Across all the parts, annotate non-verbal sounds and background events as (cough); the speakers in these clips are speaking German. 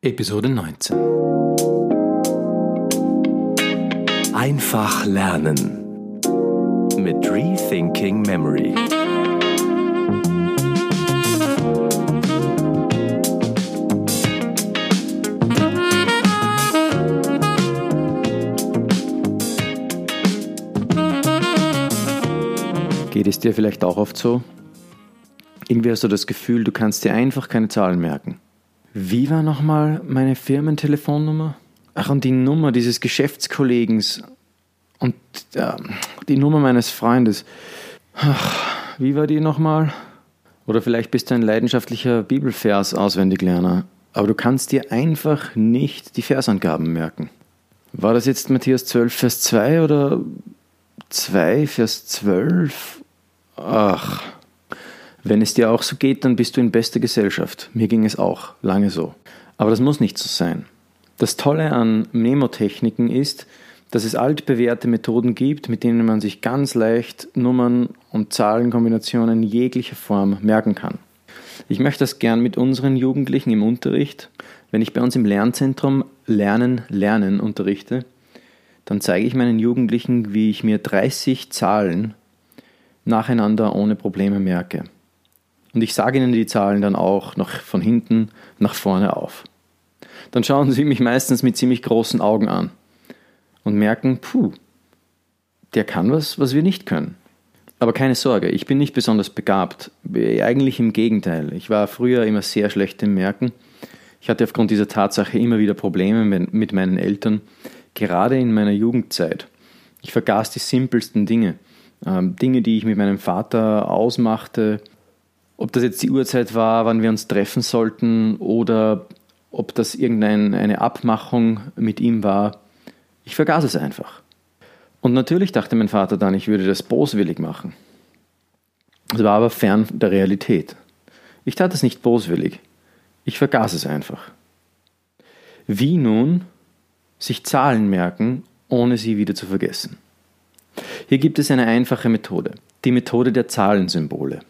Episode 19 Einfach lernen mit Rethinking Memory. Geht es dir vielleicht auch oft so? Irgendwie hast du das Gefühl, du kannst dir einfach keine Zahlen merken. Wie war nochmal meine Firmentelefonnummer? Ach, und die Nummer dieses Geschäftskollegens und äh, die Nummer meines Freundes. Ach, wie war die nochmal? Oder vielleicht bist du ein leidenschaftlicher Bibelvers-Auswendiglerner, aber du kannst dir einfach nicht die Versangaben merken. War das jetzt Matthäus 12, Vers 2 oder 2, Vers 12? Ach, wenn es dir auch so geht, dann bist du in bester Gesellschaft. Mir ging es auch lange so. Aber das muss nicht so sein. Das Tolle an Mnemotechniken ist, dass es altbewährte Methoden gibt, mit denen man sich ganz leicht Nummern und Zahlenkombinationen jeglicher Form merken kann. Ich möchte das gern mit unseren Jugendlichen im Unterricht. Wenn ich bei uns im Lernzentrum Lernen, Lernen unterrichte, dann zeige ich meinen Jugendlichen, wie ich mir 30 Zahlen nacheinander ohne Probleme merke. Und ich sage ihnen die Zahlen dann auch noch von hinten nach vorne auf. Dann schauen sie mich meistens mit ziemlich großen Augen an und merken, puh, der kann was, was wir nicht können. Aber keine Sorge, ich bin nicht besonders begabt. Eigentlich im Gegenteil. Ich war früher immer sehr schlecht im Merken. Ich hatte aufgrund dieser Tatsache immer wieder Probleme mit meinen Eltern, gerade in meiner Jugendzeit. Ich vergaß die simpelsten Dinge. Ähm, Dinge, die ich mit meinem Vater ausmachte, ob das jetzt die Uhrzeit war, wann wir uns treffen sollten oder ob das irgendeine Abmachung mit ihm war. Ich vergaß es einfach. Und natürlich dachte mein Vater dann, ich würde das boswillig machen. Es war aber fern der Realität. Ich tat es nicht boswillig. Ich vergaß es einfach. Wie nun sich Zahlen merken, ohne sie wieder zu vergessen? Hier gibt es eine einfache Methode, die Methode der Zahlensymbole.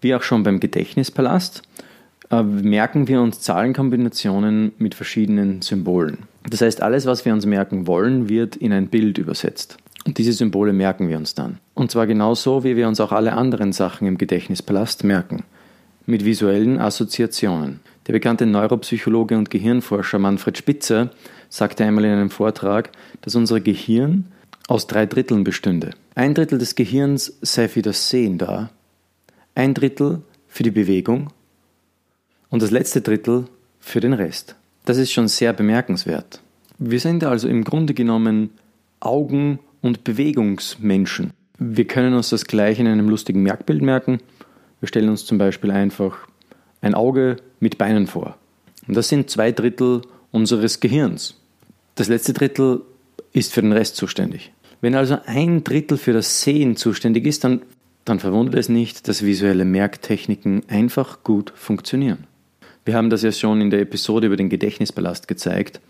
Wie auch schon beim Gedächtnispalast äh, merken wir uns Zahlenkombinationen mit verschiedenen Symbolen. Das heißt, alles, was wir uns merken wollen, wird in ein Bild übersetzt. Und diese Symbole merken wir uns dann. Und zwar genauso, wie wir uns auch alle anderen Sachen im Gedächtnispalast merken. Mit visuellen Assoziationen. Der bekannte Neuropsychologe und Gehirnforscher Manfred Spitzer sagte einmal in einem Vortrag, dass unser Gehirn aus drei Dritteln bestünde. Ein Drittel des Gehirns sei für das Sehen da, ein Drittel für die Bewegung und das letzte Drittel für den Rest. Das ist schon sehr bemerkenswert. Wir sind also im Grunde genommen Augen- und Bewegungsmenschen. Wir können uns das gleich in einem lustigen Merkbild merken. Wir stellen uns zum Beispiel einfach ein Auge mit Beinen vor. Und das sind zwei Drittel unseres Gehirns. Das letzte Drittel ist für den Rest zuständig. Wenn also ein Drittel für das Sehen zuständig ist, dann dann verwundert es nicht, dass visuelle Merktechniken einfach gut funktionieren. Wir haben das ja schon in der Episode über den Gedächtnispalast gezeigt,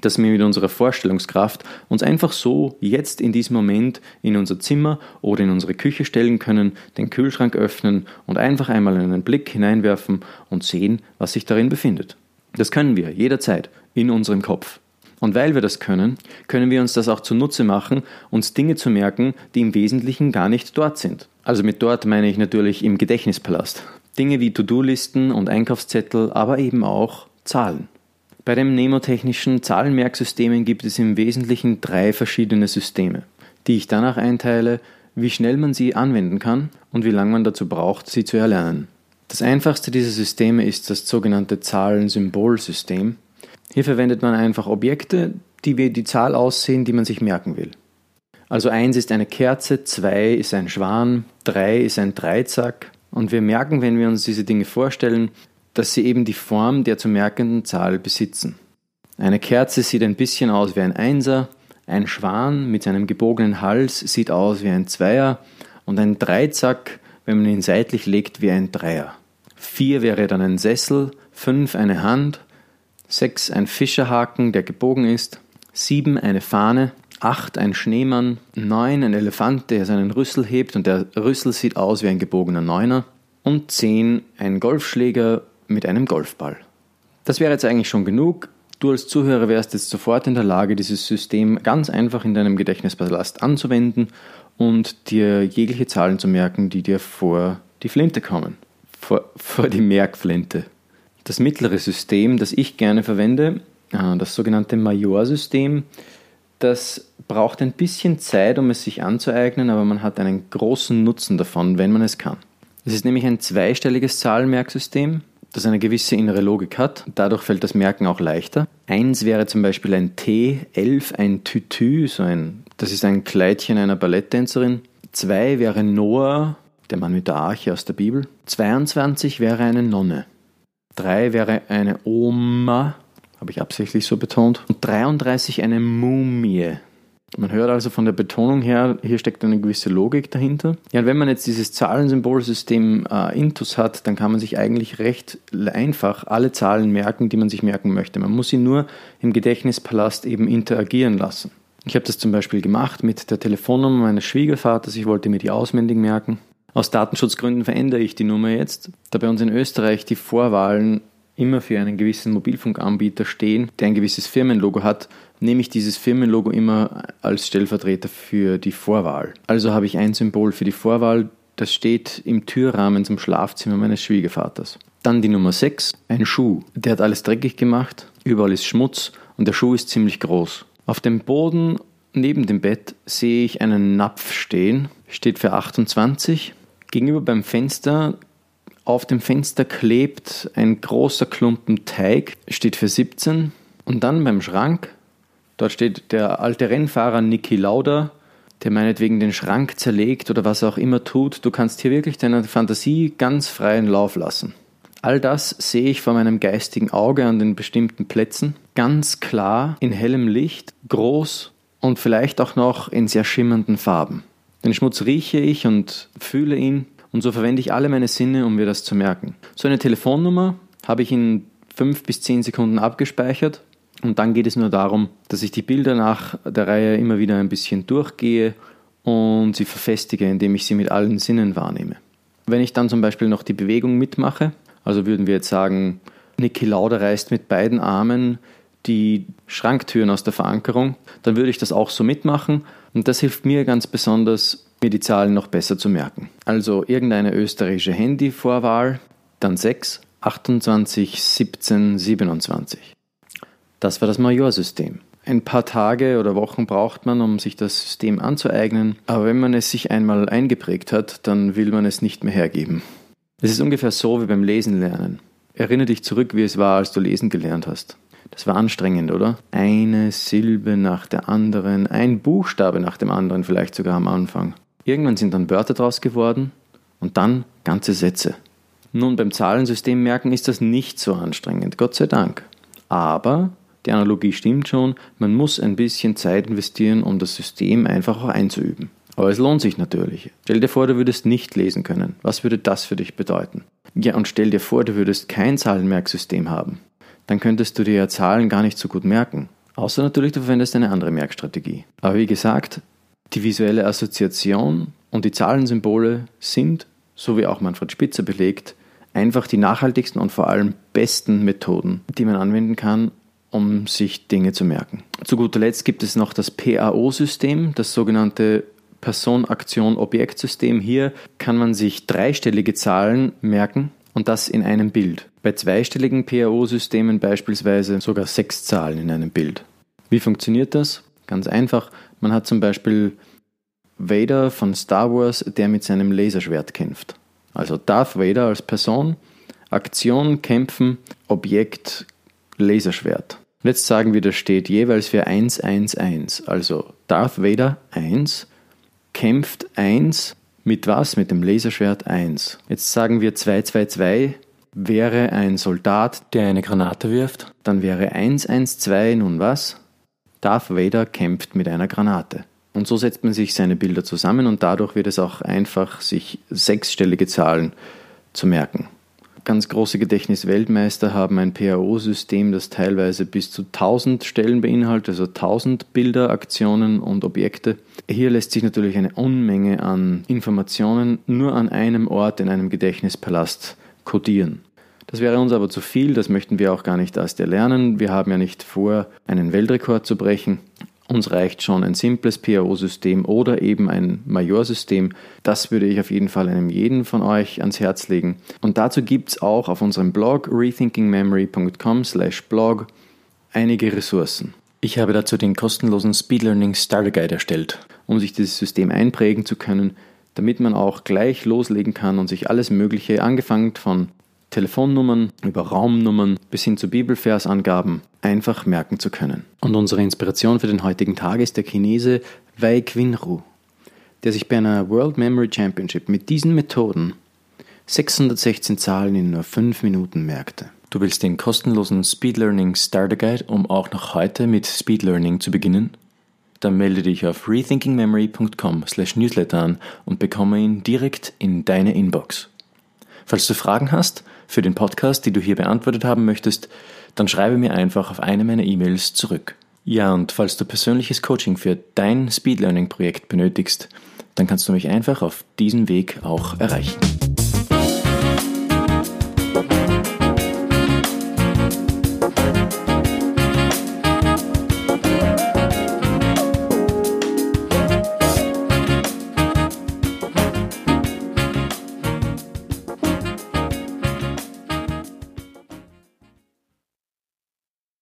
dass wir mit unserer Vorstellungskraft uns einfach so jetzt in diesem Moment in unser Zimmer oder in unsere Küche stellen können, den Kühlschrank öffnen und einfach einmal einen Blick hineinwerfen und sehen, was sich darin befindet. Das können wir jederzeit in unserem Kopf. Und weil wir das können, können wir uns das auch zunutze machen, uns Dinge zu merken, die im Wesentlichen gar nicht dort sind. Also mit dort meine ich natürlich im Gedächtnispalast. Dinge wie To-Do-Listen und Einkaufszettel, aber eben auch Zahlen. Bei den mnemotechnischen Zahlenmerksystemen gibt es im Wesentlichen drei verschiedene Systeme, die ich danach einteile, wie schnell man sie anwenden kann und wie lange man dazu braucht, sie zu erlernen. Das einfachste dieser Systeme ist das sogenannte Zahlensymbolsystem. Hier verwendet man einfach Objekte, die wie die Zahl aussehen, die man sich merken will. Also eins ist eine Kerze, zwei ist ein Schwan, drei ist ein Dreizack. Und wir merken, wenn wir uns diese Dinge vorstellen, dass sie eben die Form der zu merkenden Zahl besitzen. Eine Kerze sieht ein bisschen aus wie ein Einser, ein Schwan mit seinem gebogenen Hals sieht aus wie ein Zweier und ein Dreizack, wenn man ihn seitlich legt, wie ein Dreier. Vier wäre dann ein Sessel, fünf eine Hand, sechs ein Fischerhaken, der gebogen ist, sieben eine Fahne, 8 ein Schneemann, 9 ein Elefant, der seinen Rüssel hebt und der Rüssel sieht aus wie ein gebogener Neuner und 10 ein Golfschläger mit einem Golfball. Das wäre jetzt eigentlich schon genug. Du als Zuhörer wärst jetzt sofort in der Lage, dieses System ganz einfach in deinem Gedächtnispalast anzuwenden und dir jegliche Zahlen zu merken, die dir vor die Flinte kommen. Vor, (laughs) vor die Merkflinte. Das mittlere System, das ich gerne verwende, äh, das sogenannte Major-System, das braucht ein bisschen Zeit, um es sich anzueignen, aber man hat einen großen Nutzen davon, wenn man es kann. Es ist nämlich ein zweistelliges Zahlenmerksystem, das eine gewisse innere Logik hat. Dadurch fällt das Merken auch leichter. Eins wäre zum Beispiel ein T, elf ein Tütü, so ein, das ist ein Kleidchen einer Balletttänzerin. Zwei wäre Noah, der Mann mit der Arche aus der Bibel. 22 wäre eine Nonne. Drei wäre eine Oma, habe ich absichtlich so betont. Und 33 eine Mumie. Man hört also von der Betonung her, hier steckt eine gewisse Logik dahinter. Ja, und wenn man jetzt dieses Zahlensymbolsystem äh, Intus hat, dann kann man sich eigentlich recht einfach alle Zahlen merken, die man sich merken möchte. Man muss sie nur im Gedächtnispalast eben interagieren lassen. Ich habe das zum Beispiel gemacht mit der Telefonnummer meines Schwiegervaters. Ich wollte mir die auswendig merken. Aus Datenschutzgründen verändere ich die Nummer jetzt, da bei uns in Österreich die Vorwahlen immer für einen gewissen Mobilfunkanbieter stehen, der ein gewisses Firmenlogo hat, nehme ich dieses Firmenlogo immer als Stellvertreter für die Vorwahl. Also habe ich ein Symbol für die Vorwahl, das steht im Türrahmen zum Schlafzimmer meines Schwiegervaters. Dann die Nummer 6, ein Schuh. Der hat alles dreckig gemacht, überall ist Schmutz und der Schuh ist ziemlich groß. Auf dem Boden neben dem Bett sehe ich einen Napf stehen, steht für 28. Gegenüber beim Fenster auf dem Fenster klebt ein großer Klumpen Teig, steht für 17. Und dann beim Schrank, dort steht der alte Rennfahrer Niki Lauda, der meinetwegen den Schrank zerlegt oder was er auch immer tut. Du kannst hier wirklich deiner Fantasie ganz freien Lauf lassen. All das sehe ich vor meinem geistigen Auge an den bestimmten Plätzen, ganz klar, in hellem Licht, groß und vielleicht auch noch in sehr schimmernden Farben. Den Schmutz rieche ich und fühle ihn und so verwende ich alle meine Sinne, um mir das zu merken. So eine Telefonnummer habe ich in fünf bis zehn Sekunden abgespeichert und dann geht es nur darum, dass ich die Bilder nach der Reihe immer wieder ein bisschen durchgehe und sie verfestige, indem ich sie mit allen Sinnen wahrnehme. Wenn ich dann zum Beispiel noch die Bewegung mitmache, also würden wir jetzt sagen, Niki Lauda reißt mit beiden Armen die Schranktüren aus der Verankerung, dann würde ich das auch so mitmachen und das hilft mir ganz besonders, mir die Zahlen noch besser zu merken. Also irgendeine österreichische Handyvorwahl, dann 6, 28, 17, 27. Das war das Majorsystem. Ein paar Tage oder Wochen braucht man, um sich das System anzueignen, aber wenn man es sich einmal eingeprägt hat, dann will man es nicht mehr hergeben. Es ist ungefähr so wie beim Lesen lernen. Erinnere dich zurück, wie es war, als du lesen gelernt hast. Das war anstrengend, oder? Eine Silbe nach der anderen, ein Buchstabe nach dem anderen vielleicht sogar am Anfang. Irgendwann sind dann Wörter draus geworden und dann ganze Sätze. Nun, beim Zahlensystem merken ist das nicht so anstrengend, Gott sei Dank. Aber die Analogie stimmt schon, man muss ein bisschen Zeit investieren, um das System einfach auch einzuüben. Aber es lohnt sich natürlich. Stell dir vor, du würdest nicht lesen können. Was würde das für dich bedeuten? Ja, und stell dir vor, du würdest kein Zahlenmerksystem haben. Dann könntest du dir ja Zahlen gar nicht so gut merken. Außer natürlich, du verwendest eine andere Merkstrategie. Aber wie gesagt, die visuelle Assoziation und die Zahlensymbole sind, so wie auch Manfred Spitzer belegt, einfach die nachhaltigsten und vor allem besten Methoden, die man anwenden kann, um sich Dinge zu merken. Zu guter Letzt gibt es noch das PAO-System, das sogenannte Person-Aktion-Objekt-System. Hier kann man sich dreistellige Zahlen merken und das in einem Bild. Bei zweistelligen PAO-Systemen beispielsweise sogar sechs Zahlen in einem Bild. Wie funktioniert das? Ganz einfach. Man hat zum Beispiel Vader von Star Wars, der mit seinem Laserschwert kämpft. Also Darth Vader als Person, Aktion, Kämpfen, Objekt, Laserschwert. Jetzt sagen wir, das steht jeweils für 111. Also Darth Vader 1, kämpft 1, mit was? Mit dem Laserschwert 1. Jetzt sagen wir 222 wäre ein Soldat, der eine Granate wirft. Dann wäre 112 nun was? Darth Vader kämpft mit einer Granate. Und so setzt man sich seine Bilder zusammen und dadurch wird es auch einfach, sich sechsstellige Zahlen zu merken. Ganz große Gedächtnisweltmeister haben ein PAO-System, das teilweise bis zu 1000 Stellen beinhaltet, also 1000 Bilder, Aktionen und Objekte. Hier lässt sich natürlich eine Unmenge an Informationen nur an einem Ort in einem Gedächtnispalast kodieren. Das wäre uns aber zu viel, das möchten wir auch gar nicht erst erlernen. Wir haben ja nicht vor, einen Weltrekord zu brechen. Uns reicht schon ein simples PAO-System oder eben ein Majorsystem. Das würde ich auf jeden Fall einem jeden von euch ans Herz legen. Und dazu gibt es auch auf unserem Blog rethinkingmemory.com/blog einige Ressourcen. Ich habe dazu den kostenlosen Speed Learning Starter Guide erstellt, um sich dieses System einprägen zu können, damit man auch gleich loslegen kann und sich alles Mögliche, angefangen von Telefonnummern über Raumnummern bis hin zu Bibelversangaben einfach merken zu können. Und unsere Inspiration für den heutigen Tag ist der Chinese Wei Qinru, der sich bei einer World Memory Championship mit diesen Methoden 616 Zahlen in nur 5 Minuten merkte. Du willst den kostenlosen Speed Learning Starter Guide, um auch noch heute mit Speed Learning zu beginnen? Dann melde dich auf rethinkingmemory.com/newsletter an und bekomme ihn direkt in deine Inbox. Falls du Fragen hast für den Podcast, die du hier beantwortet haben möchtest, dann schreibe mir einfach auf eine meiner E-Mails zurück. Ja, und falls du persönliches Coaching für dein Speed Learning Projekt benötigst, dann kannst du mich einfach auf diesem Weg auch erreichen.